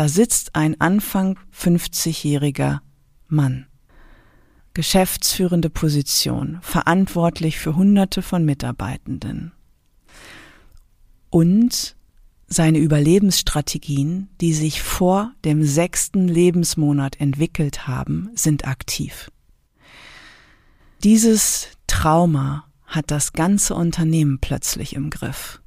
Da sitzt ein Anfang 50-jähriger Mann. Geschäftsführende Position, verantwortlich für Hunderte von Mitarbeitenden. Und seine Überlebensstrategien, die sich vor dem sechsten Lebensmonat entwickelt haben, sind aktiv. Dieses Trauma hat das ganze Unternehmen plötzlich im Griff.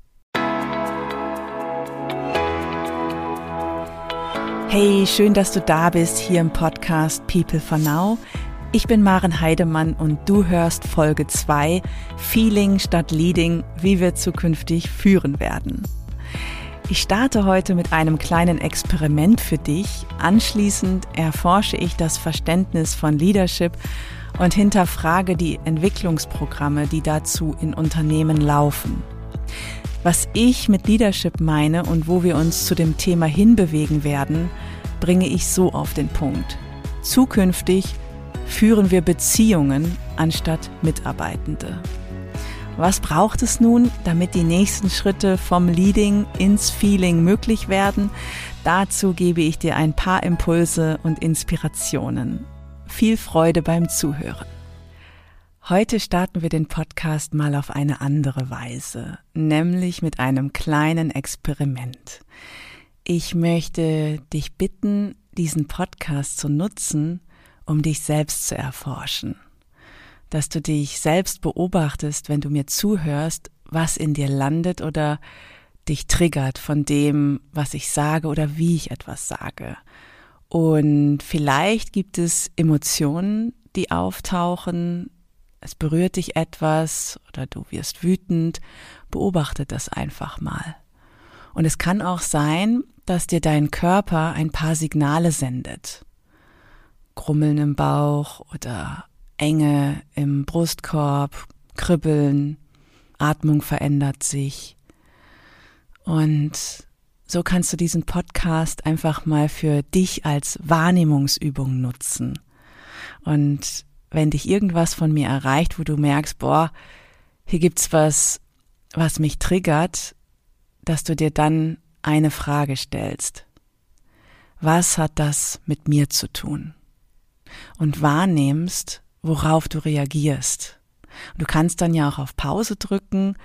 Hey, schön, dass du da bist hier im Podcast People for Now. Ich bin Maren Heidemann und du hörst Folge 2 Feeling statt Leading, wie wir zukünftig führen werden. Ich starte heute mit einem kleinen Experiment für dich. Anschließend erforsche ich das Verständnis von Leadership und hinterfrage die Entwicklungsprogramme, die dazu in Unternehmen laufen. Was ich mit Leadership meine und wo wir uns zu dem Thema hinbewegen werden, bringe ich so auf den Punkt. Zukünftig führen wir Beziehungen anstatt Mitarbeitende. Was braucht es nun, damit die nächsten Schritte vom Leading ins Feeling möglich werden? Dazu gebe ich dir ein paar Impulse und Inspirationen. Viel Freude beim Zuhören. Heute starten wir den Podcast mal auf eine andere Weise, nämlich mit einem kleinen Experiment. Ich möchte dich bitten, diesen Podcast zu nutzen, um dich selbst zu erforschen. Dass du dich selbst beobachtest, wenn du mir zuhörst, was in dir landet oder dich triggert von dem, was ich sage oder wie ich etwas sage. Und vielleicht gibt es Emotionen, die auftauchen, es berührt dich etwas oder du wirst wütend, beobachte das einfach mal. Und es kann auch sein, dass dir dein Körper ein paar Signale sendet. Krummeln im Bauch oder Enge im Brustkorb, Kribbeln, Atmung verändert sich. Und so kannst du diesen Podcast einfach mal für dich als Wahrnehmungsübung nutzen. Und wenn dich irgendwas von mir erreicht, wo du merkst, boah, hier gibt's was, was mich triggert, dass du dir dann eine Frage stellst. Was hat das mit mir zu tun? Und wahrnimmst, worauf du reagierst. Du kannst dann ja auch auf Pause drücken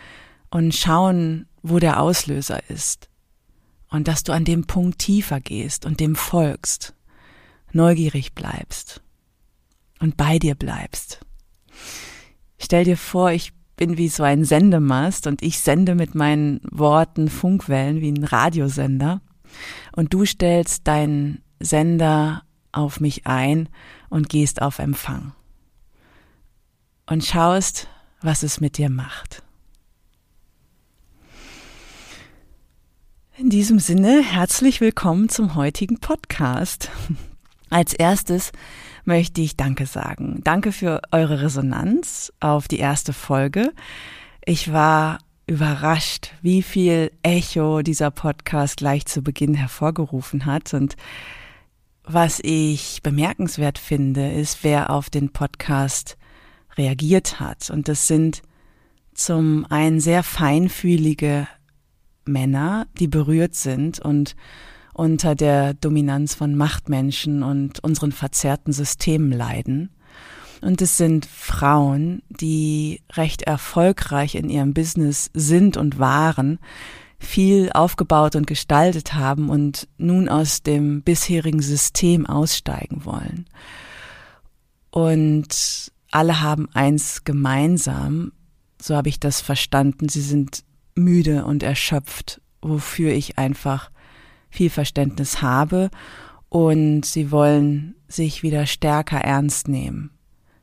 und schauen, wo der Auslöser ist. Und dass du an dem Punkt tiefer gehst und dem folgst, neugierig bleibst und bei dir bleibst. Stell dir vor, ich bin wie so ein Sendemast und ich sende mit meinen Worten Funkwellen wie ein Radiosender und du stellst deinen Sender auf mich ein und gehst auf Empfang und schaust, was es mit dir macht. In diesem Sinne, herzlich willkommen zum heutigen Podcast. Als erstes möchte ich Danke sagen. Danke für eure Resonanz auf die erste Folge. Ich war überrascht, wie viel Echo dieser Podcast gleich zu Beginn hervorgerufen hat. Und was ich bemerkenswert finde, ist, wer auf den Podcast reagiert hat. Und das sind zum einen sehr feinfühlige Männer, die berührt sind und unter der Dominanz von Machtmenschen und unseren verzerrten Systemen leiden. Und es sind Frauen, die recht erfolgreich in ihrem Business sind und waren, viel aufgebaut und gestaltet haben und nun aus dem bisherigen System aussteigen wollen. Und alle haben eins gemeinsam, so habe ich das verstanden, sie sind müde und erschöpft, wofür ich einfach viel Verständnis habe und sie wollen sich wieder stärker ernst nehmen,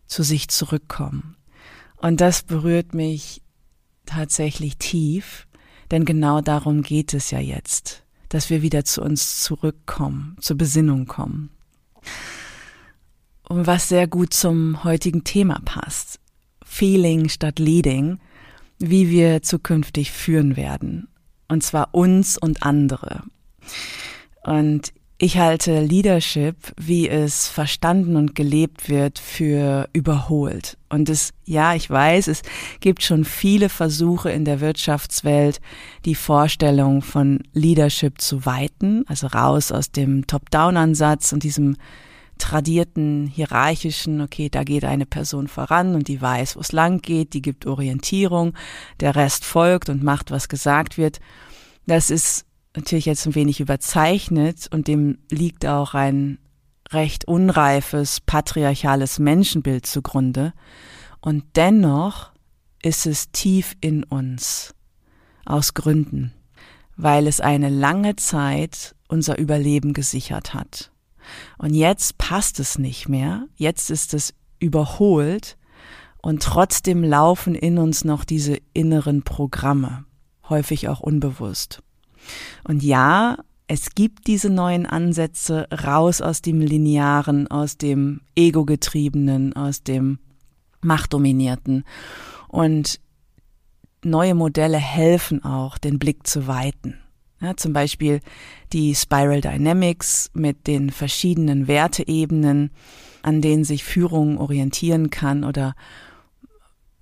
zu sich zurückkommen. Und das berührt mich tatsächlich tief, denn genau darum geht es ja jetzt, dass wir wieder zu uns zurückkommen, zur Besinnung kommen. Und was sehr gut zum heutigen Thema passt. Feeling statt Leading, wie wir zukünftig führen werden. Und zwar uns und andere. Und Ich halte Leadership, wie es verstanden und gelebt wird, für überholt. Und es, ja, ich weiß, es gibt schon viele Versuche in der Wirtschaftswelt, die Vorstellung von Leadership zu weiten, also raus aus dem Top-Down-Ansatz und diesem tradierten, hierarchischen, okay, da geht eine Person voran und die weiß, wo es lang geht, die gibt Orientierung, der Rest folgt und macht, was gesagt wird. Das ist natürlich jetzt ein wenig überzeichnet und dem liegt auch ein recht unreifes, patriarchales Menschenbild zugrunde. Und dennoch ist es tief in uns. Aus Gründen. Weil es eine lange Zeit unser Überleben gesichert hat. Und jetzt passt es nicht mehr. Jetzt ist es überholt. Und trotzdem laufen in uns noch diese inneren Programme. Häufig auch unbewusst. Und ja, es gibt diese neuen Ansätze raus aus dem Linearen, aus dem Ego-getriebenen, aus dem Machtdominierten. Und neue Modelle helfen auch, den Blick zu weiten. Ja, zum Beispiel die Spiral Dynamics mit den verschiedenen Werteebenen, an denen sich Führung orientieren kann oder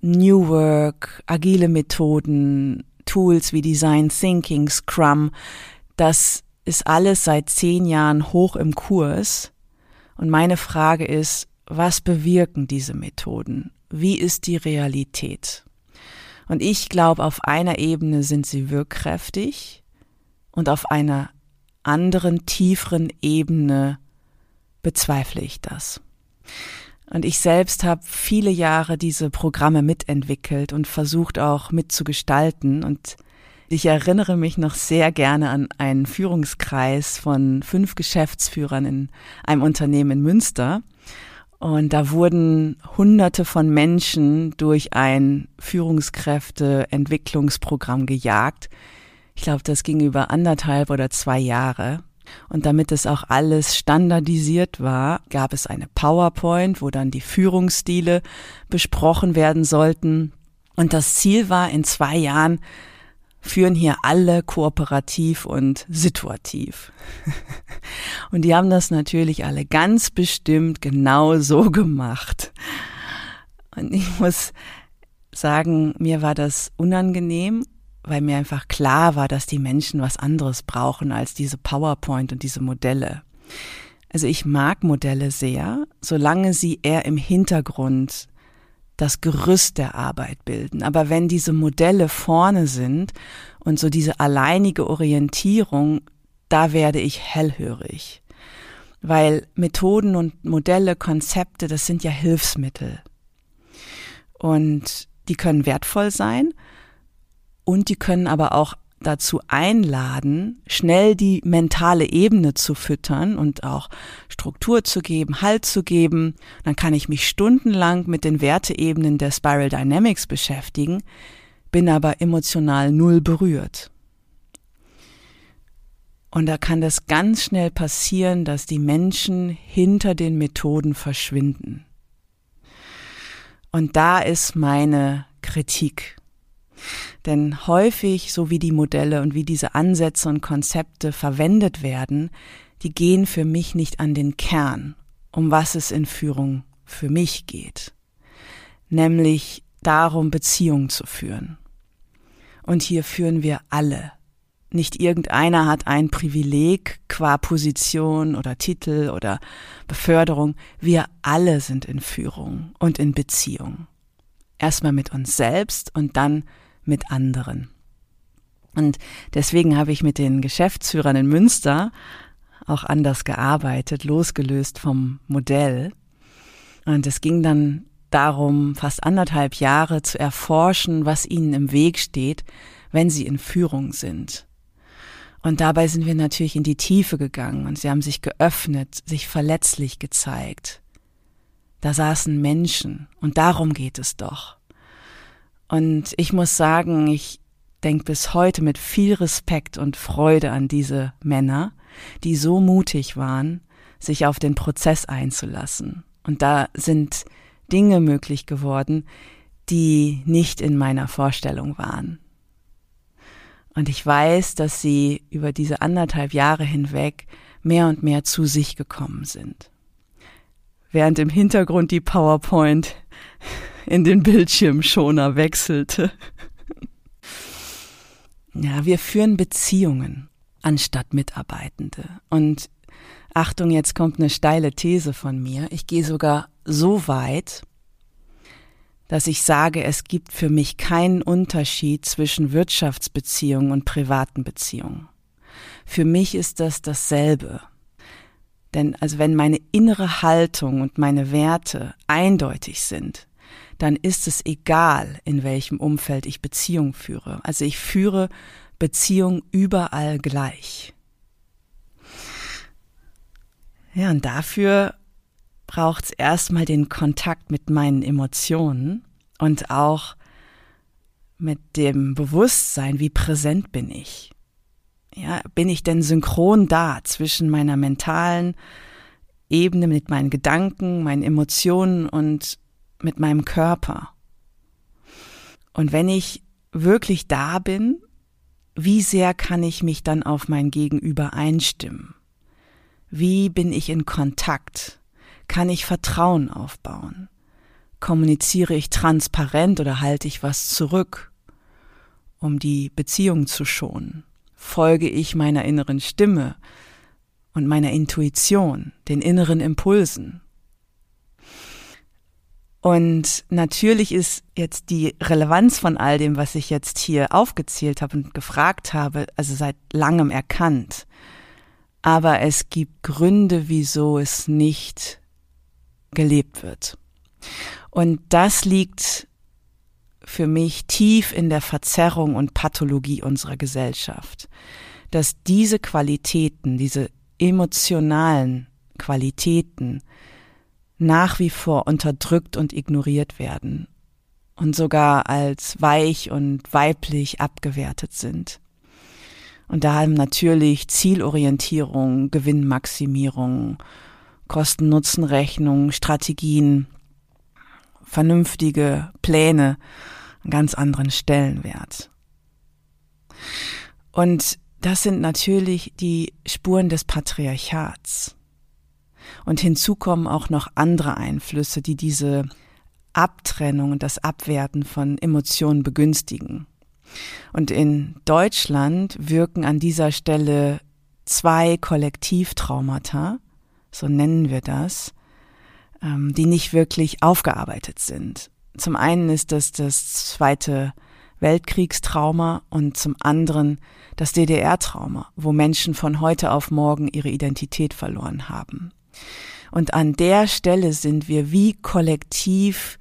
New Work, agile Methoden, Tools wie Design Thinking, Scrum, das ist alles seit zehn Jahren hoch im Kurs. Und meine Frage ist, was bewirken diese Methoden? Wie ist die Realität? Und ich glaube, auf einer Ebene sind sie wirkkräftig und auf einer anderen, tieferen Ebene bezweifle ich das. Und ich selbst habe viele Jahre diese Programme mitentwickelt und versucht auch mitzugestalten. Und ich erinnere mich noch sehr gerne an einen Führungskreis von fünf Geschäftsführern in einem Unternehmen in Münster. Und da wurden Hunderte von Menschen durch ein Führungskräfteentwicklungsprogramm gejagt. Ich glaube, das ging über anderthalb oder zwei Jahre. Und damit es auch alles standardisiert war, gab es eine PowerPoint, wo dann die Führungsstile besprochen werden sollten. Und das Ziel war, in zwei Jahren führen hier alle kooperativ und situativ. und die haben das natürlich alle ganz bestimmt genau so gemacht. Und ich muss sagen, mir war das unangenehm weil mir einfach klar war, dass die Menschen was anderes brauchen als diese PowerPoint und diese Modelle. Also ich mag Modelle sehr, solange sie eher im Hintergrund das Gerüst der Arbeit bilden. Aber wenn diese Modelle vorne sind und so diese alleinige Orientierung, da werde ich hellhörig. Weil Methoden und Modelle, Konzepte, das sind ja Hilfsmittel. Und die können wertvoll sein, und die können aber auch dazu einladen, schnell die mentale Ebene zu füttern und auch Struktur zu geben, Halt zu geben. Dann kann ich mich stundenlang mit den Werteebenen der Spiral Dynamics beschäftigen, bin aber emotional null berührt. Und da kann das ganz schnell passieren, dass die Menschen hinter den Methoden verschwinden. Und da ist meine Kritik. Denn häufig, so wie die Modelle und wie diese Ansätze und Konzepte verwendet werden, die gehen für mich nicht an den Kern, um was es in Führung für mich geht. Nämlich darum, Beziehungen zu führen. Und hier führen wir alle. Nicht irgendeiner hat ein Privileg qua Position oder Titel oder Beförderung. Wir alle sind in Führung und in Beziehung. Erstmal mit uns selbst und dann mit anderen. Und deswegen habe ich mit den Geschäftsführern in Münster auch anders gearbeitet, losgelöst vom Modell. Und es ging dann darum, fast anderthalb Jahre zu erforschen, was ihnen im Weg steht, wenn sie in Führung sind. Und dabei sind wir natürlich in die Tiefe gegangen und sie haben sich geöffnet, sich verletzlich gezeigt. Da saßen Menschen und darum geht es doch. Und ich muss sagen, ich denke bis heute mit viel Respekt und Freude an diese Männer, die so mutig waren, sich auf den Prozess einzulassen. Und da sind Dinge möglich geworden, die nicht in meiner Vorstellung waren. Und ich weiß, dass sie über diese anderthalb Jahre hinweg mehr und mehr zu sich gekommen sind. Während im Hintergrund die PowerPoint in den Bildschirmschoner wechselte. Ja, wir führen Beziehungen anstatt Mitarbeitende. Und Achtung, jetzt kommt eine steile These von mir. Ich gehe sogar so weit, dass ich sage, es gibt für mich keinen Unterschied zwischen Wirtschaftsbeziehungen und privaten Beziehungen. Für mich ist das dasselbe. Denn also wenn meine innere Haltung und meine Werte eindeutig sind, dann ist es egal, in welchem Umfeld ich Beziehung führe. Also ich führe Beziehung überall gleich. Ja, und dafür braucht es erstmal den Kontakt mit meinen Emotionen und auch mit dem Bewusstsein, wie präsent bin ich. Ja, bin ich denn synchron da zwischen meiner mentalen Ebene mit meinen Gedanken, meinen Emotionen und mit meinem Körper? Und wenn ich wirklich da bin, wie sehr kann ich mich dann auf mein Gegenüber einstimmen? Wie bin ich in Kontakt? Kann ich Vertrauen aufbauen? Kommuniziere ich transparent oder halte ich was zurück, um die Beziehung zu schonen? Folge ich meiner inneren Stimme und meiner Intuition, den inneren Impulsen? Und natürlich ist jetzt die Relevanz von all dem, was ich jetzt hier aufgezählt habe und gefragt habe, also seit langem erkannt. Aber es gibt Gründe, wieso es nicht gelebt wird. Und das liegt für mich tief in der Verzerrung und Pathologie unserer Gesellschaft, dass diese Qualitäten, diese emotionalen Qualitäten nach wie vor unterdrückt und ignoriert werden und sogar als weich und weiblich abgewertet sind. Und da haben natürlich Zielorientierung, Gewinnmaximierung, Kosten-Nutzen-Rechnung, Strategien, vernünftige Pläne einen ganz anderen Stellenwert. Und das sind natürlich die Spuren des Patriarchats. Und hinzu kommen auch noch andere Einflüsse, die diese Abtrennung und das Abwerten von Emotionen begünstigen. Und in Deutschland wirken an dieser Stelle zwei Kollektivtraumata, so nennen wir das, ähm, die nicht wirklich aufgearbeitet sind. Zum einen ist das das zweite Weltkriegstrauma und zum anderen das DDR-Trauma, wo Menschen von heute auf morgen ihre Identität verloren haben. Und an der Stelle sind wir wie kollektiv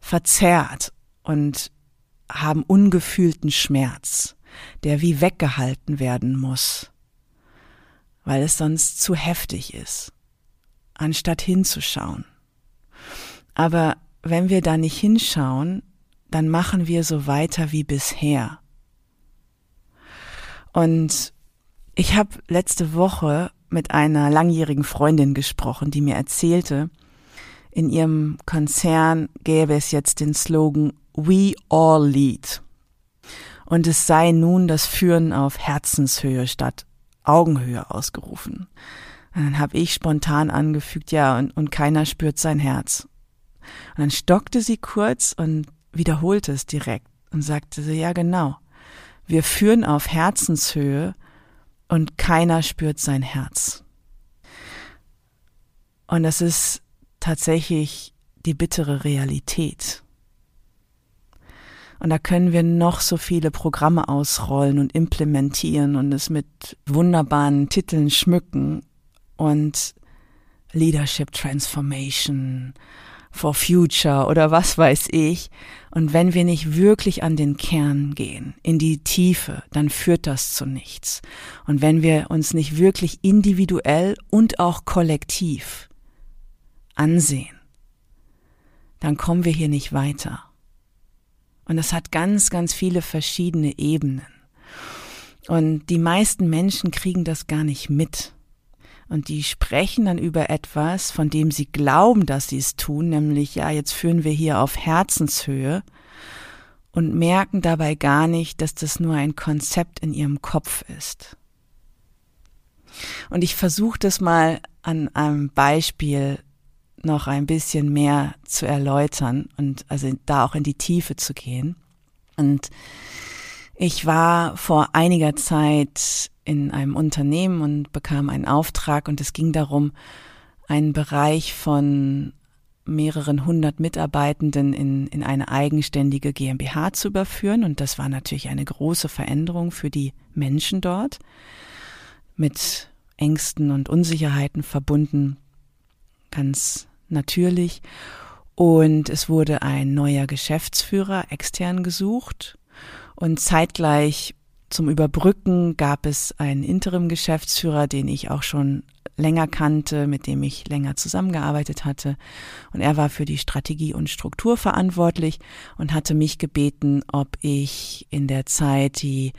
verzerrt und haben ungefühlten Schmerz, der wie weggehalten werden muss, weil es sonst zu heftig ist, anstatt hinzuschauen. Aber wenn wir da nicht hinschauen, dann machen wir so weiter wie bisher. Und ich habe letzte Woche mit einer langjährigen Freundin gesprochen, die mir erzählte, in ihrem Konzern gäbe es jetzt den Slogan We All Lead. Und es sei nun das Führen auf Herzenshöhe statt Augenhöhe ausgerufen. Und dann habe ich spontan angefügt, ja, und, und keiner spürt sein Herz. Und dann stockte sie kurz und wiederholte es direkt und sagte sie, ja genau, wir führen auf Herzenshöhe und keiner spürt sein Herz. Und das ist tatsächlich die bittere Realität. Und da können wir noch so viele Programme ausrollen und implementieren und es mit wunderbaren Titeln schmücken und Leadership Transformation for Future oder was weiß ich. Und wenn wir nicht wirklich an den Kern gehen, in die Tiefe, dann führt das zu nichts. Und wenn wir uns nicht wirklich individuell und auch kollektiv ansehen, dann kommen wir hier nicht weiter. Und es hat ganz, ganz viele verschiedene Ebenen. Und die meisten Menschen kriegen das gar nicht mit. Und die sprechen dann über etwas, von dem sie glauben, dass sie es tun, nämlich, ja, jetzt führen wir hier auf Herzenshöhe und merken dabei gar nicht, dass das nur ein Konzept in ihrem Kopf ist. Und ich versuche das mal an einem Beispiel noch ein bisschen mehr zu erläutern und also da auch in die Tiefe zu gehen. Und ich war vor einiger Zeit in einem Unternehmen und bekam einen Auftrag und es ging darum, einen Bereich von mehreren hundert Mitarbeitenden in, in eine eigenständige GmbH zu überführen. Und das war natürlich eine große Veränderung für die Menschen dort, mit Ängsten und Unsicherheiten verbunden, ganz natürlich. Und es wurde ein neuer Geschäftsführer extern gesucht. Und zeitgleich zum Überbrücken gab es einen Interim-Geschäftsführer, den ich auch schon länger kannte, mit dem ich länger zusammengearbeitet hatte. Und er war für die Strategie und Struktur verantwortlich und hatte mich gebeten, ob ich in der Zeit die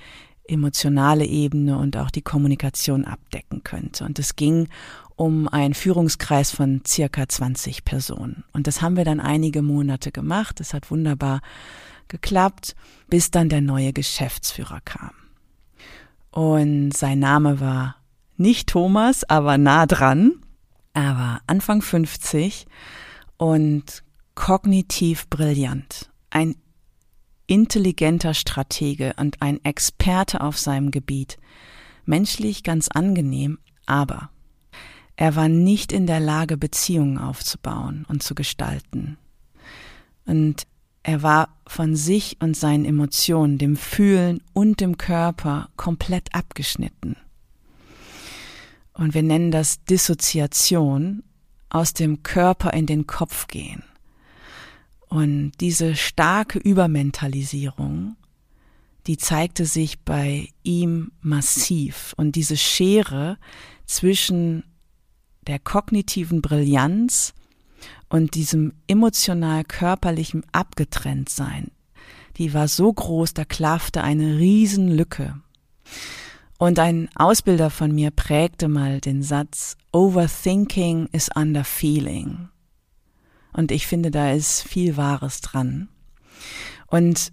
emotionale Ebene und auch die Kommunikation abdecken könnte. Und es ging um einen Führungskreis von circa 20 Personen. Und das haben wir dann einige Monate gemacht. Es hat wunderbar geklappt, bis dann der neue Geschäftsführer kam. Und sein Name war nicht Thomas, aber nah dran. Aber Anfang 50 und kognitiv brillant. Ein intelligenter Stratege und ein Experte auf seinem Gebiet. Menschlich ganz angenehm, aber er war nicht in der Lage, Beziehungen aufzubauen und zu gestalten. Und er war von sich und seinen Emotionen, dem Fühlen und dem Körper komplett abgeschnitten. Und wir nennen das Dissoziation, aus dem Körper in den Kopf gehen. Und diese starke Übermentalisierung, die zeigte sich bei ihm massiv. Und diese Schere zwischen der kognitiven Brillanz und diesem emotional körperlichen Abgetrenntsein, die war so groß, da klaffte eine Riesenlücke. Und ein Ausbilder von mir prägte mal den Satz, Overthinking is underfeeling. Und ich finde, da ist viel Wahres dran. Und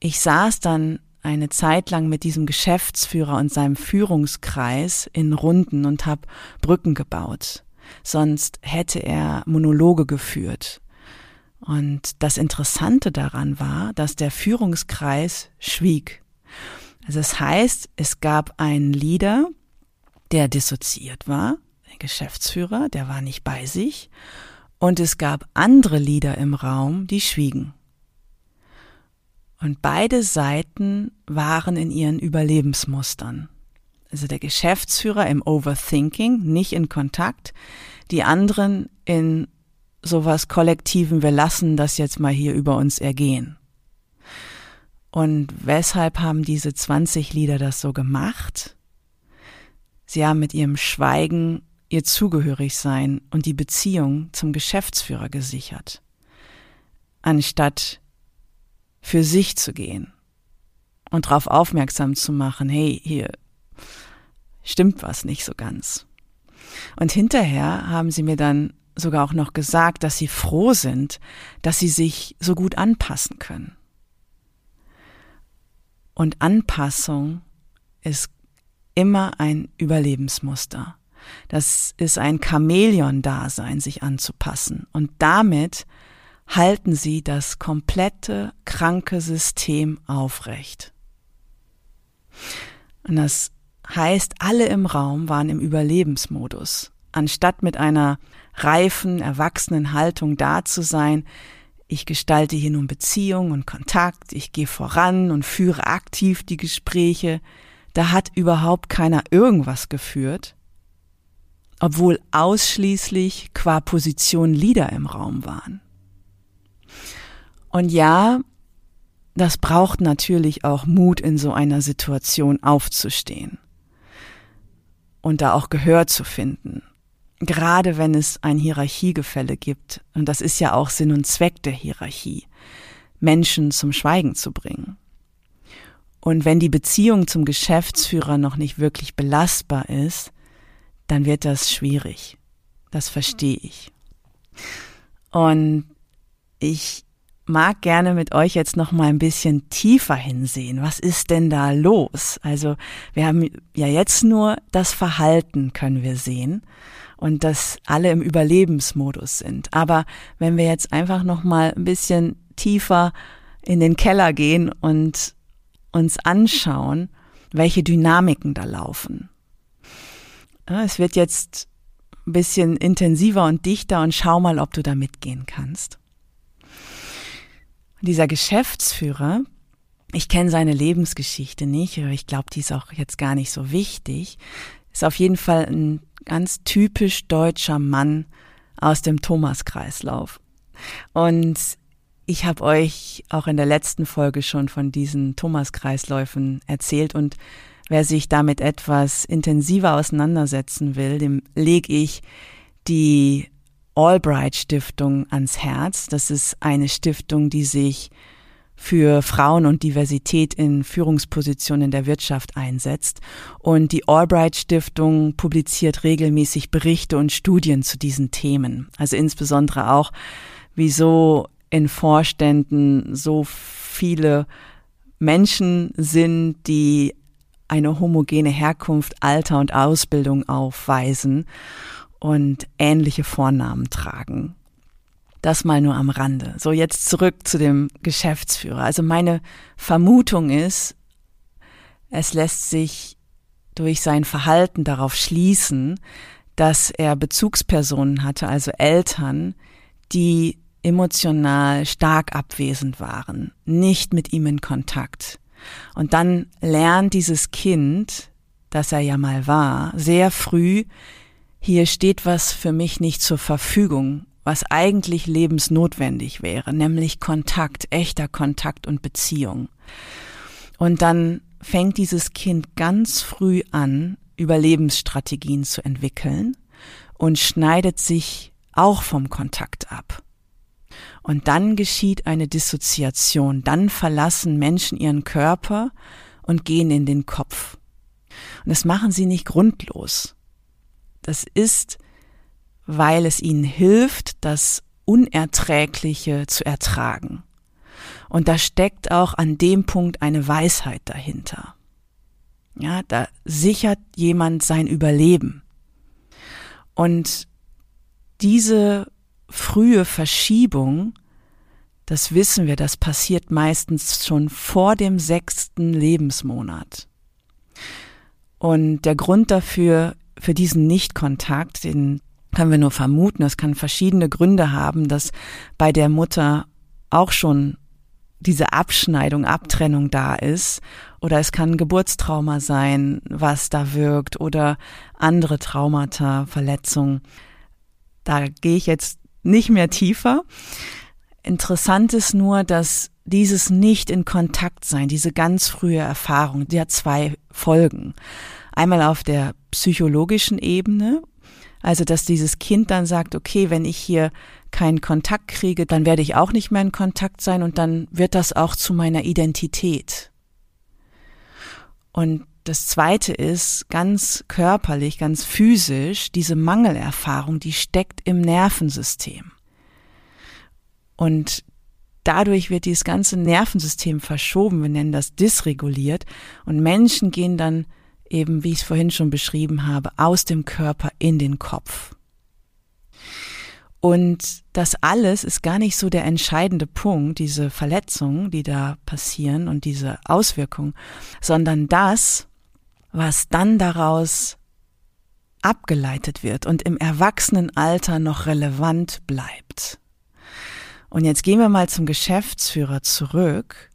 ich saß dann eine Zeit lang mit diesem Geschäftsführer und seinem Führungskreis in Runden und habe Brücken gebaut. Sonst hätte er Monologe geführt. Und das Interessante daran war, dass der Führungskreis schwieg. Also das heißt, es gab einen Leader, der dissoziiert war, ein Geschäftsführer, der war nicht bei sich, und es gab andere Leader im Raum, die schwiegen. Und beide Seiten waren in ihren Überlebensmustern. Also der Geschäftsführer im Overthinking, nicht in Kontakt, die anderen in sowas Kollektiven, wir lassen das jetzt mal hier über uns ergehen. Und weshalb haben diese 20 Lieder das so gemacht? Sie haben mit ihrem Schweigen ihr Zugehörigsein und die Beziehung zum Geschäftsführer gesichert, anstatt für sich zu gehen und darauf aufmerksam zu machen, hey, hier stimmt was nicht so ganz. Und hinterher haben sie mir dann sogar auch noch gesagt, dass sie froh sind, dass sie sich so gut anpassen können. Und Anpassung ist immer ein Überlebensmuster. Das ist ein Chamäleon-Dasein, sich anzupassen. Und damit halten sie das komplette kranke System aufrecht. Und das heißt, alle im Raum waren im Überlebensmodus. Anstatt mit einer reifen, erwachsenen Haltung da zu sein, ich gestalte hier nun Beziehung und Kontakt, ich gehe voran und führe aktiv die Gespräche. Da hat überhaupt keiner irgendwas geführt, obwohl ausschließlich qua Position Lieder im Raum waren. Und ja, das braucht natürlich auch Mut, in so einer Situation aufzustehen und da auch Gehör zu finden gerade wenn es ein Hierarchiegefälle gibt, und das ist ja auch Sinn und Zweck der Hierarchie, Menschen zum Schweigen zu bringen. Und wenn die Beziehung zum Geschäftsführer noch nicht wirklich belastbar ist, dann wird das schwierig. Das verstehe ich. Und ich mag gerne mit euch jetzt noch mal ein bisschen tiefer hinsehen. Was ist denn da los? Also, wir haben ja jetzt nur das Verhalten können wir sehen und dass alle im Überlebensmodus sind. Aber wenn wir jetzt einfach noch mal ein bisschen tiefer in den Keller gehen und uns anschauen, welche Dynamiken da laufen. Es wird jetzt ein bisschen intensiver und dichter und schau mal, ob du da mitgehen kannst. Dieser Geschäftsführer, ich kenne seine Lebensgeschichte nicht, aber ich glaube, die ist auch jetzt gar nicht so wichtig, ist auf jeden Fall ein ganz typisch deutscher Mann aus dem Thomas-Kreislauf. Und ich habe euch auch in der letzten Folge schon von diesen Thomas-Kreisläufen erzählt und wer sich damit etwas intensiver auseinandersetzen will, dem lege ich die Albright Stiftung ans Herz. Das ist eine Stiftung, die sich für Frauen und Diversität in Führungspositionen der Wirtschaft einsetzt. Und die Albright Stiftung publiziert regelmäßig Berichte und Studien zu diesen Themen. Also insbesondere auch, wieso in Vorständen so viele Menschen sind, die eine homogene Herkunft, Alter und Ausbildung aufweisen und ähnliche Vornamen tragen. Das mal nur am Rande. So, jetzt zurück zu dem Geschäftsführer. Also meine Vermutung ist, es lässt sich durch sein Verhalten darauf schließen, dass er Bezugspersonen hatte, also Eltern, die emotional stark abwesend waren, nicht mit ihm in Kontakt. Und dann lernt dieses Kind, das er ja mal war, sehr früh, hier steht was für mich nicht zur Verfügung, was eigentlich lebensnotwendig wäre, nämlich Kontakt, echter Kontakt und Beziehung. Und dann fängt dieses Kind ganz früh an, Überlebensstrategien zu entwickeln und schneidet sich auch vom Kontakt ab. Und dann geschieht eine Dissoziation, dann verlassen Menschen ihren Körper und gehen in den Kopf. Und das machen sie nicht grundlos. Das ist, weil es ihnen hilft, das Unerträgliche zu ertragen. Und da steckt auch an dem Punkt eine Weisheit dahinter. Ja, da sichert jemand sein Überleben. Und diese frühe Verschiebung, das wissen wir, das passiert meistens schon vor dem sechsten Lebensmonat. Und der Grund dafür, für diesen Nichtkontakt, den können wir nur vermuten, es kann verschiedene Gründe haben, dass bei der Mutter auch schon diese Abschneidung, Abtrennung da ist. Oder es kann Geburtstrauma sein, was da wirkt, oder andere Traumata, Verletzungen. Da gehe ich jetzt nicht mehr tiefer. Interessant ist nur, dass dieses nicht in Kontakt sein, diese ganz frühe Erfahrung, die hat zwei Folgen. Einmal auf der psychologischen Ebene, also dass dieses Kind dann sagt, okay, wenn ich hier keinen Kontakt kriege, dann werde ich auch nicht mehr in Kontakt sein und dann wird das auch zu meiner Identität. Und das zweite ist ganz körperlich, ganz physisch, diese Mangelerfahrung, die steckt im Nervensystem. Und dadurch wird dieses ganze Nervensystem verschoben, wir nennen das dysreguliert und Menschen gehen dann eben, wie ich es vorhin schon beschrieben habe, aus dem Körper in den Kopf. Und das alles ist gar nicht so der entscheidende Punkt, diese Verletzungen, die da passieren und diese Auswirkungen, sondern das, was dann daraus abgeleitet wird und im Erwachsenenalter noch relevant bleibt. Und jetzt gehen wir mal zum Geschäftsführer zurück,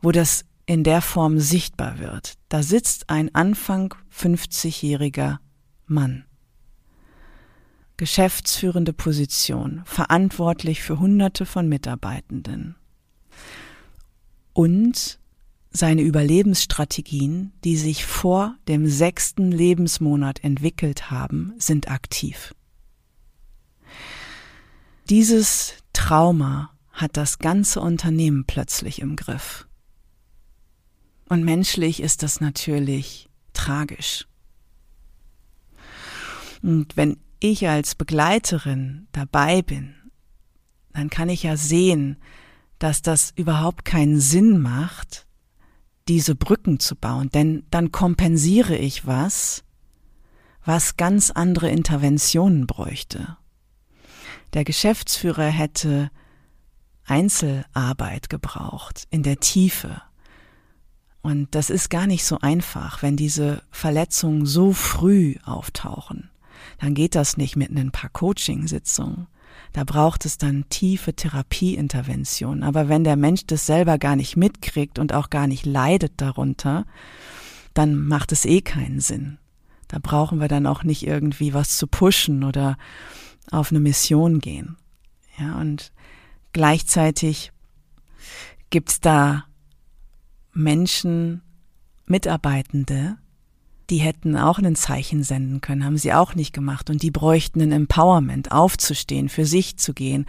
wo das in der Form sichtbar wird. Da sitzt ein Anfang 50-jähriger Mann. Geschäftsführende Position, verantwortlich für Hunderte von Mitarbeitenden. Und seine Überlebensstrategien, die sich vor dem sechsten Lebensmonat entwickelt haben, sind aktiv. Dieses Trauma hat das ganze Unternehmen plötzlich im Griff. Und menschlich ist das natürlich tragisch. Und wenn ich als Begleiterin dabei bin, dann kann ich ja sehen, dass das überhaupt keinen Sinn macht, diese Brücken zu bauen, denn dann kompensiere ich was, was ganz andere Interventionen bräuchte. Der Geschäftsführer hätte Einzelarbeit gebraucht, in der Tiefe. Und das ist gar nicht so einfach, wenn diese Verletzungen so früh auftauchen. Dann geht das nicht mit ein paar Coaching-Sitzungen. Da braucht es dann tiefe Therapieintervention. Aber wenn der Mensch das selber gar nicht mitkriegt und auch gar nicht leidet darunter, dann macht es eh keinen Sinn. Da brauchen wir dann auch nicht irgendwie was zu pushen oder auf eine Mission gehen. Ja, und gleichzeitig gibt's da Menschen, Mitarbeitende, die hätten auch ein Zeichen senden können, haben sie auch nicht gemacht und die bräuchten ein Empowerment, aufzustehen, für sich zu gehen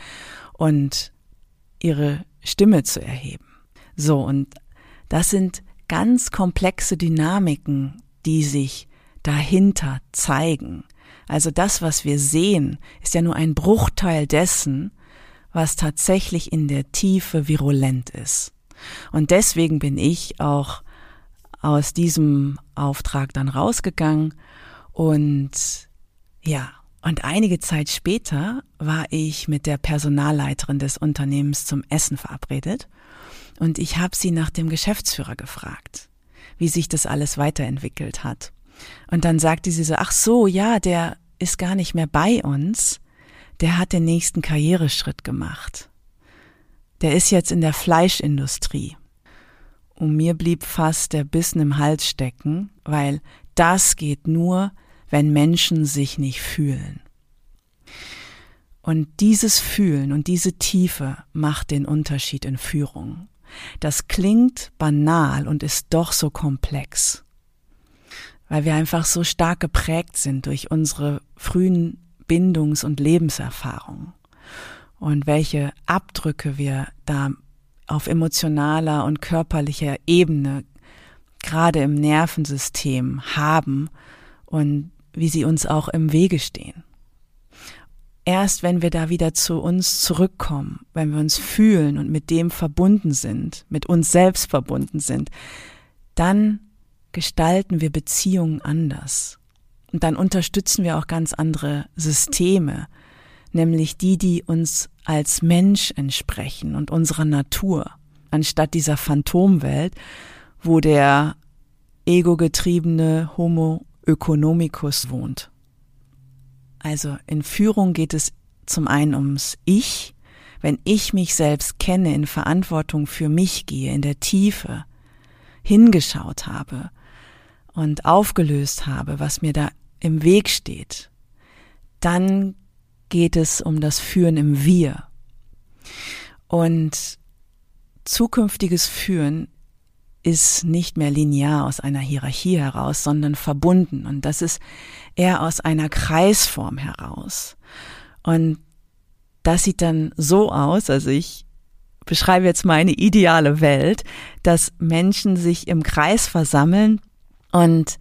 und ihre Stimme zu erheben. So, und das sind ganz komplexe Dynamiken, die sich dahinter zeigen. Also das, was wir sehen, ist ja nur ein Bruchteil dessen, was tatsächlich in der Tiefe virulent ist. Und deswegen bin ich auch aus diesem Auftrag dann rausgegangen und ja, und einige Zeit später war ich mit der Personalleiterin des Unternehmens zum Essen verabredet und ich habe sie nach dem Geschäftsführer gefragt, wie sich das alles weiterentwickelt hat. Und dann sagte sie so, ach so, ja, der ist gar nicht mehr bei uns, der hat den nächsten Karriereschritt gemacht. Der ist jetzt in der Fleischindustrie. Und mir blieb fast der Bissen im Hals stecken, weil das geht nur, wenn Menschen sich nicht fühlen. Und dieses Fühlen und diese Tiefe macht den Unterschied in Führung. Das klingt banal und ist doch so komplex, weil wir einfach so stark geprägt sind durch unsere frühen Bindungs- und Lebenserfahrungen und welche Abdrücke wir da auf emotionaler und körperlicher Ebene, gerade im Nervensystem haben und wie sie uns auch im Wege stehen. Erst wenn wir da wieder zu uns zurückkommen, wenn wir uns fühlen und mit dem verbunden sind, mit uns selbst verbunden sind, dann gestalten wir Beziehungen anders. Und dann unterstützen wir auch ganz andere Systeme, nämlich die, die uns als Mensch entsprechen und unserer Natur, anstatt dieser Phantomwelt, wo der egogetriebene Homo economicus wohnt. Also in Führung geht es zum einen ums Ich, wenn ich mich selbst kenne, in Verantwortung für mich gehe, in der Tiefe, hingeschaut habe und aufgelöst habe, was mir da im Weg steht, dann geht es um das Führen im Wir. Und zukünftiges Führen ist nicht mehr linear aus einer Hierarchie heraus, sondern verbunden. Und das ist eher aus einer Kreisform heraus. Und das sieht dann so aus, also ich beschreibe jetzt meine ideale Welt, dass Menschen sich im Kreis versammeln und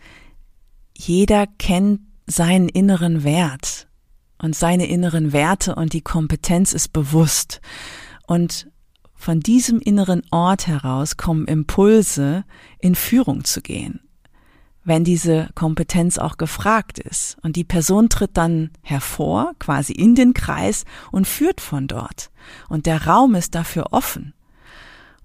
jeder kennt seinen inneren Wert und seine inneren Werte und die Kompetenz ist bewusst. Und von diesem inneren Ort heraus kommen Impulse, in Führung zu gehen, wenn diese Kompetenz auch gefragt ist. Und die Person tritt dann hervor, quasi in den Kreis und führt von dort. Und der Raum ist dafür offen.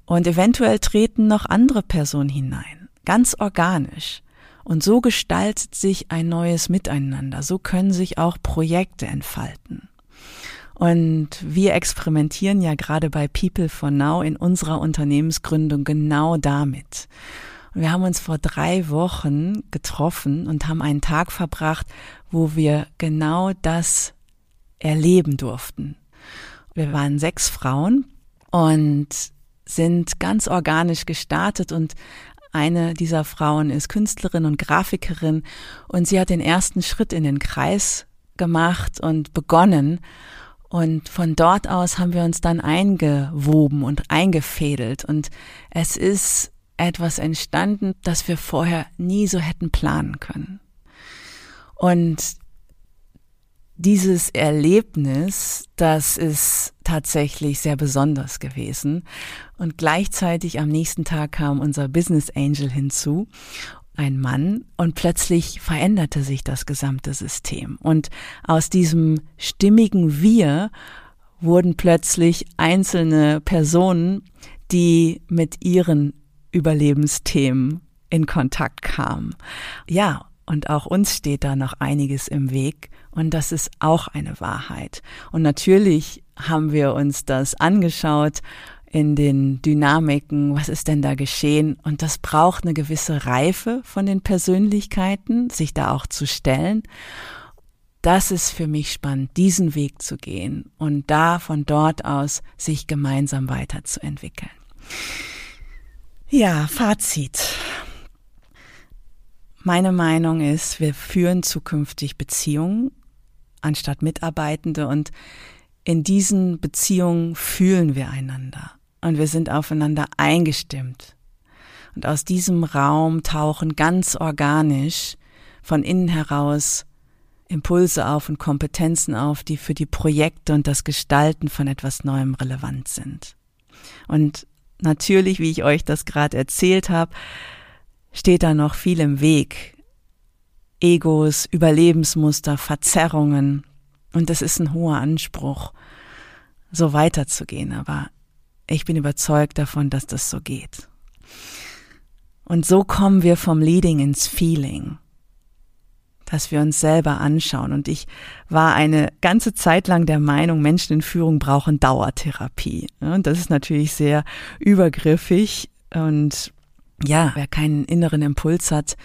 Und eventuell treten noch andere Personen hinein, ganz organisch. Und so gestaltet sich ein neues Miteinander. So können sich auch Projekte entfalten. Und wir experimentieren ja gerade bei People for Now in unserer Unternehmensgründung genau damit. Und wir haben uns vor drei Wochen getroffen und haben einen Tag verbracht, wo wir genau das erleben durften. Wir waren sechs Frauen und sind ganz organisch gestartet und eine dieser Frauen ist Künstlerin und Grafikerin und sie hat den ersten Schritt in den Kreis gemacht und begonnen. Und von dort aus haben wir uns dann eingewoben und eingefädelt. Und es ist etwas entstanden, das wir vorher nie so hätten planen können. Und dieses Erlebnis, das ist tatsächlich sehr besonders gewesen. Und gleichzeitig am nächsten Tag kam unser Business Angel hinzu, ein Mann, und plötzlich veränderte sich das gesamte System. Und aus diesem stimmigen Wir wurden plötzlich einzelne Personen, die mit ihren Überlebensthemen in Kontakt kamen. Ja, und auch uns steht da noch einiges im Weg. Und das ist auch eine Wahrheit. Und natürlich haben wir uns das angeschaut in den Dynamiken, was ist denn da geschehen? Und das braucht eine gewisse Reife von den Persönlichkeiten, sich da auch zu stellen. Das ist für mich spannend, diesen Weg zu gehen und da von dort aus sich gemeinsam weiterzuentwickeln. Ja, Fazit. Meine Meinung ist, wir führen zukünftig Beziehungen anstatt Mitarbeitende und in diesen Beziehungen fühlen wir einander und wir sind aufeinander eingestimmt. Und aus diesem Raum tauchen ganz organisch von innen heraus Impulse auf und Kompetenzen auf, die für die Projekte und das Gestalten von etwas Neuem relevant sind. Und natürlich, wie ich euch das gerade erzählt habe, steht da noch viel im Weg, Egos, Überlebensmuster, Verzerrungen. Und es ist ein hoher Anspruch, so weiterzugehen. Aber ich bin überzeugt davon, dass das so geht. Und so kommen wir vom Leading ins Feeling, dass wir uns selber anschauen. Und ich war eine ganze Zeit lang der Meinung, Menschen in Führung brauchen Dauertherapie. Und das ist natürlich sehr übergriffig. Und ja, wer keinen inneren Impuls hat,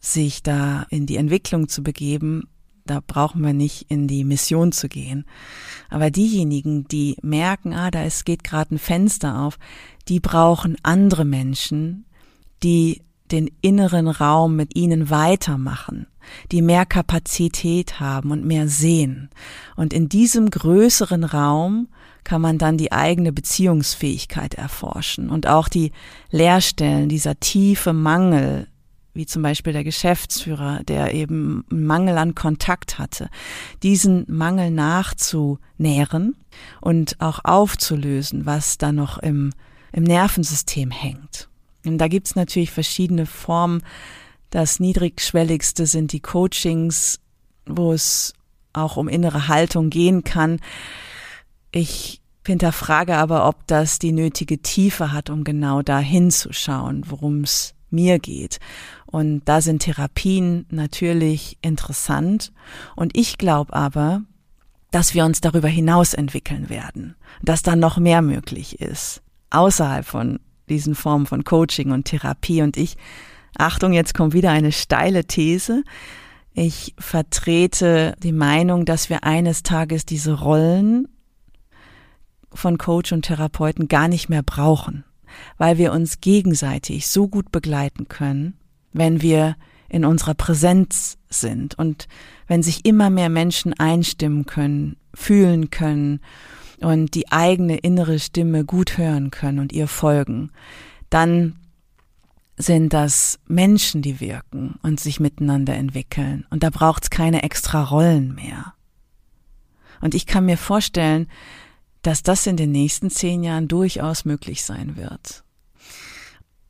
sich da in die Entwicklung zu begeben, da brauchen wir nicht in die Mission zu gehen. Aber diejenigen, die merken, ah, da ist, geht gerade ein Fenster auf, die brauchen andere Menschen, die den inneren Raum mit ihnen weitermachen, die mehr Kapazität haben und mehr sehen. Und in diesem größeren Raum kann man dann die eigene Beziehungsfähigkeit erforschen und auch die Leerstellen, dieser tiefe Mangel, wie zum Beispiel der Geschäftsführer, der eben Mangel an Kontakt hatte, diesen Mangel nachzunähren und auch aufzulösen, was da noch im, im Nervensystem hängt. Und da gibt's natürlich verschiedene Formen. Das niedrigschwelligste sind die Coachings, wo es auch um innere Haltung gehen kann. Ich hinterfrage aber, ob das die nötige Tiefe hat, um genau da hinzuschauen, worum es mir geht. Und da sind Therapien natürlich interessant. Und ich glaube aber, dass wir uns darüber hinaus entwickeln werden, dass da noch mehr möglich ist, außerhalb von diesen Formen von Coaching und Therapie. Und ich, Achtung, jetzt kommt wieder eine steile These. Ich vertrete die Meinung, dass wir eines Tages diese Rollen von Coach und Therapeuten gar nicht mehr brauchen, weil wir uns gegenseitig so gut begleiten können, wenn wir in unserer Präsenz sind und wenn sich immer mehr Menschen einstimmen können, fühlen können und die eigene innere Stimme gut hören können und ihr folgen, dann sind das Menschen, die wirken und sich miteinander entwickeln. Und da braucht es keine extra Rollen mehr. Und ich kann mir vorstellen, dass das in den nächsten zehn Jahren durchaus möglich sein wird.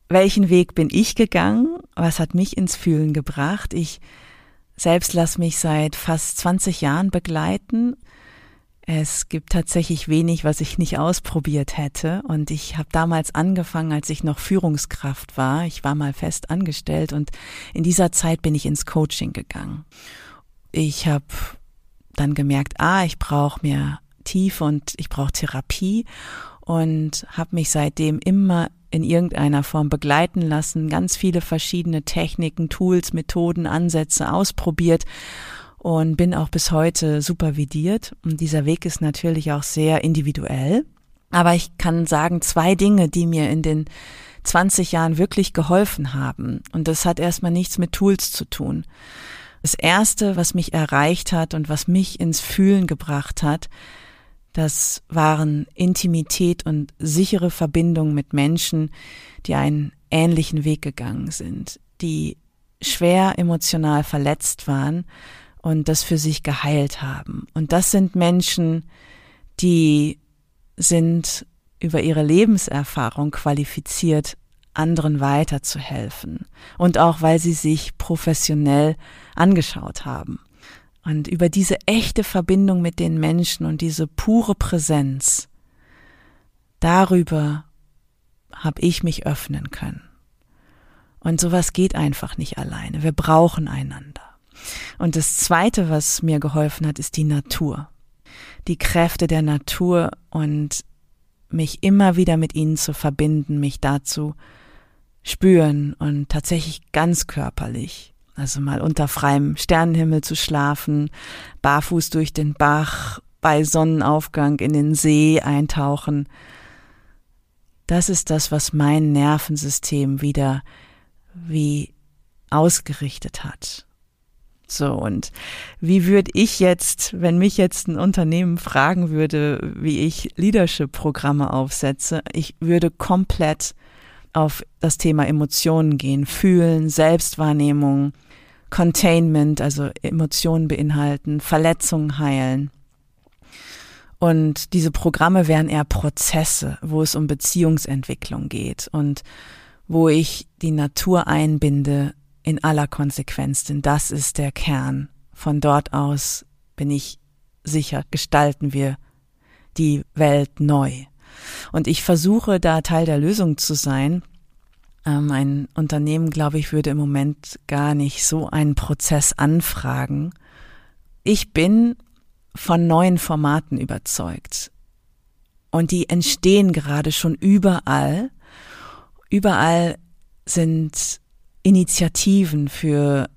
Welchen Weg bin ich gegangen? Was hat mich ins Fühlen gebracht? Ich selbst lasse mich seit fast 20 Jahren begleiten. Es gibt tatsächlich wenig, was ich nicht ausprobiert hätte. Und ich habe damals angefangen, als ich noch Führungskraft war. Ich war mal fest angestellt und in dieser Zeit bin ich ins Coaching gegangen. Ich habe dann gemerkt, ah, ich brauche mir Tiefe und ich brauche Therapie und habe mich seitdem immer in irgendeiner Form begleiten lassen, ganz viele verschiedene Techniken, Tools, Methoden, Ansätze ausprobiert und bin auch bis heute supervidiert. Und dieser Weg ist natürlich auch sehr individuell. Aber ich kann sagen, zwei Dinge, die mir in den 20 Jahren wirklich geholfen haben. Und das hat erstmal nichts mit Tools zu tun. Das erste, was mich erreicht hat und was mich ins Fühlen gebracht hat, das waren Intimität und sichere Verbindung mit Menschen, die einen ähnlichen Weg gegangen sind, die schwer emotional verletzt waren und das für sich geheilt haben. Und das sind Menschen, die sind über ihre Lebenserfahrung qualifiziert, anderen weiterzuhelfen. Und auch weil sie sich professionell angeschaut haben. Und über diese echte Verbindung mit den Menschen und diese pure Präsenz, darüber habe ich mich öffnen können. Und sowas geht einfach nicht alleine. Wir brauchen einander. Und das Zweite, was mir geholfen hat, ist die Natur. Die Kräfte der Natur und mich immer wieder mit ihnen zu verbinden, mich dazu spüren und tatsächlich ganz körperlich. Also mal unter freiem Sternenhimmel zu schlafen, barfuß durch den Bach, bei Sonnenaufgang in den See eintauchen. Das ist das, was mein Nervensystem wieder wie ausgerichtet hat. So, und wie würde ich jetzt, wenn mich jetzt ein Unternehmen fragen würde, wie ich Leadership-Programme aufsetze, ich würde komplett auf das Thema Emotionen gehen, fühlen, Selbstwahrnehmung, Containment, also Emotionen beinhalten, Verletzungen heilen. Und diese Programme wären eher Prozesse, wo es um Beziehungsentwicklung geht und wo ich die Natur einbinde in aller Konsequenz, denn das ist der Kern. Von dort aus bin ich sicher, gestalten wir die Welt neu. Und ich versuche da Teil der Lösung zu sein. Ähm, ein Unternehmen, glaube ich, würde im Moment gar nicht so einen Prozess anfragen. Ich bin von neuen Formaten überzeugt. Und die entstehen gerade schon überall. Überall sind Initiativen für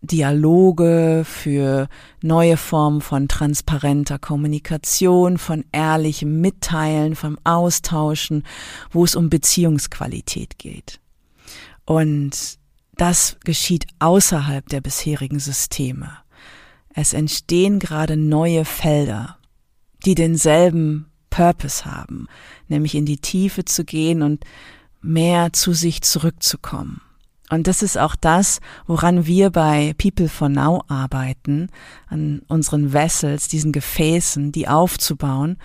Dialoge, für neue Formen von transparenter Kommunikation, von ehrlichem Mitteilen, vom Austauschen, wo es um Beziehungsqualität geht. Und das geschieht außerhalb der bisherigen Systeme. Es entstehen gerade neue Felder, die denselben Purpose haben, nämlich in die Tiefe zu gehen und mehr zu sich zurückzukommen. Und das ist auch das, woran wir bei People for Now arbeiten, an unseren Vessels, diesen Gefäßen, die aufzubauen,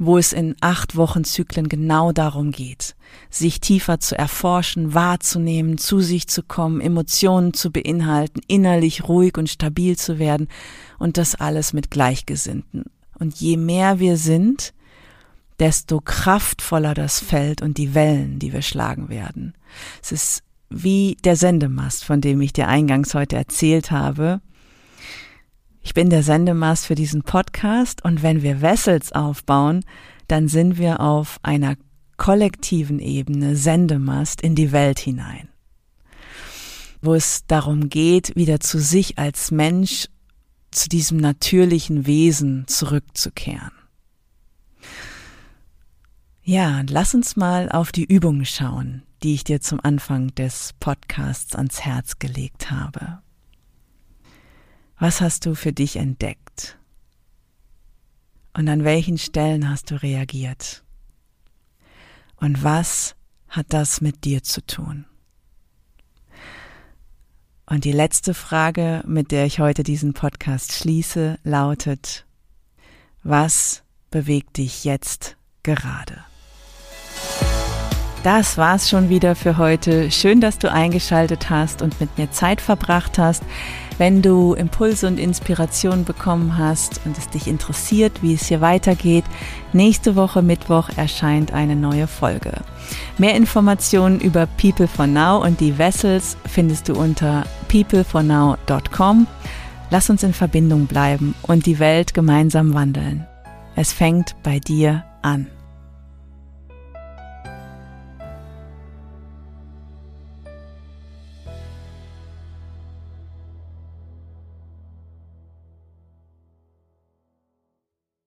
wo es in acht Wochen Zyklen genau darum geht, sich tiefer zu erforschen, wahrzunehmen, zu sich zu kommen, Emotionen zu beinhalten, innerlich ruhig und stabil zu werden und das alles mit Gleichgesinnten. Und je mehr wir sind, desto kraftvoller das Feld und die Wellen, die wir schlagen werden. Es ist wie der Sendemast, von dem ich dir eingangs heute erzählt habe. Ich bin der Sendemast für diesen Podcast und wenn wir Vessels aufbauen, dann sind wir auf einer kollektiven Ebene Sendemast in die Welt hinein, wo es darum geht, wieder zu sich als Mensch, zu diesem natürlichen Wesen zurückzukehren. Ja, lass uns mal auf die Übungen schauen, die ich dir zum Anfang des Podcasts ans Herz gelegt habe. Was hast du für dich entdeckt? Und an welchen Stellen hast du reagiert? Und was hat das mit dir zu tun? Und die letzte Frage, mit der ich heute diesen Podcast schließe, lautet, was bewegt dich jetzt gerade? Das war's schon wieder für heute. Schön, dass du eingeschaltet hast und mit mir Zeit verbracht hast. Wenn du Impulse und Inspiration bekommen hast und es dich interessiert, wie es hier weitergeht, nächste Woche Mittwoch erscheint eine neue Folge. Mehr Informationen über People for Now und die Vessels findest du unter peoplefornow.com. Lass uns in Verbindung bleiben und die Welt gemeinsam wandeln. Es fängt bei dir an.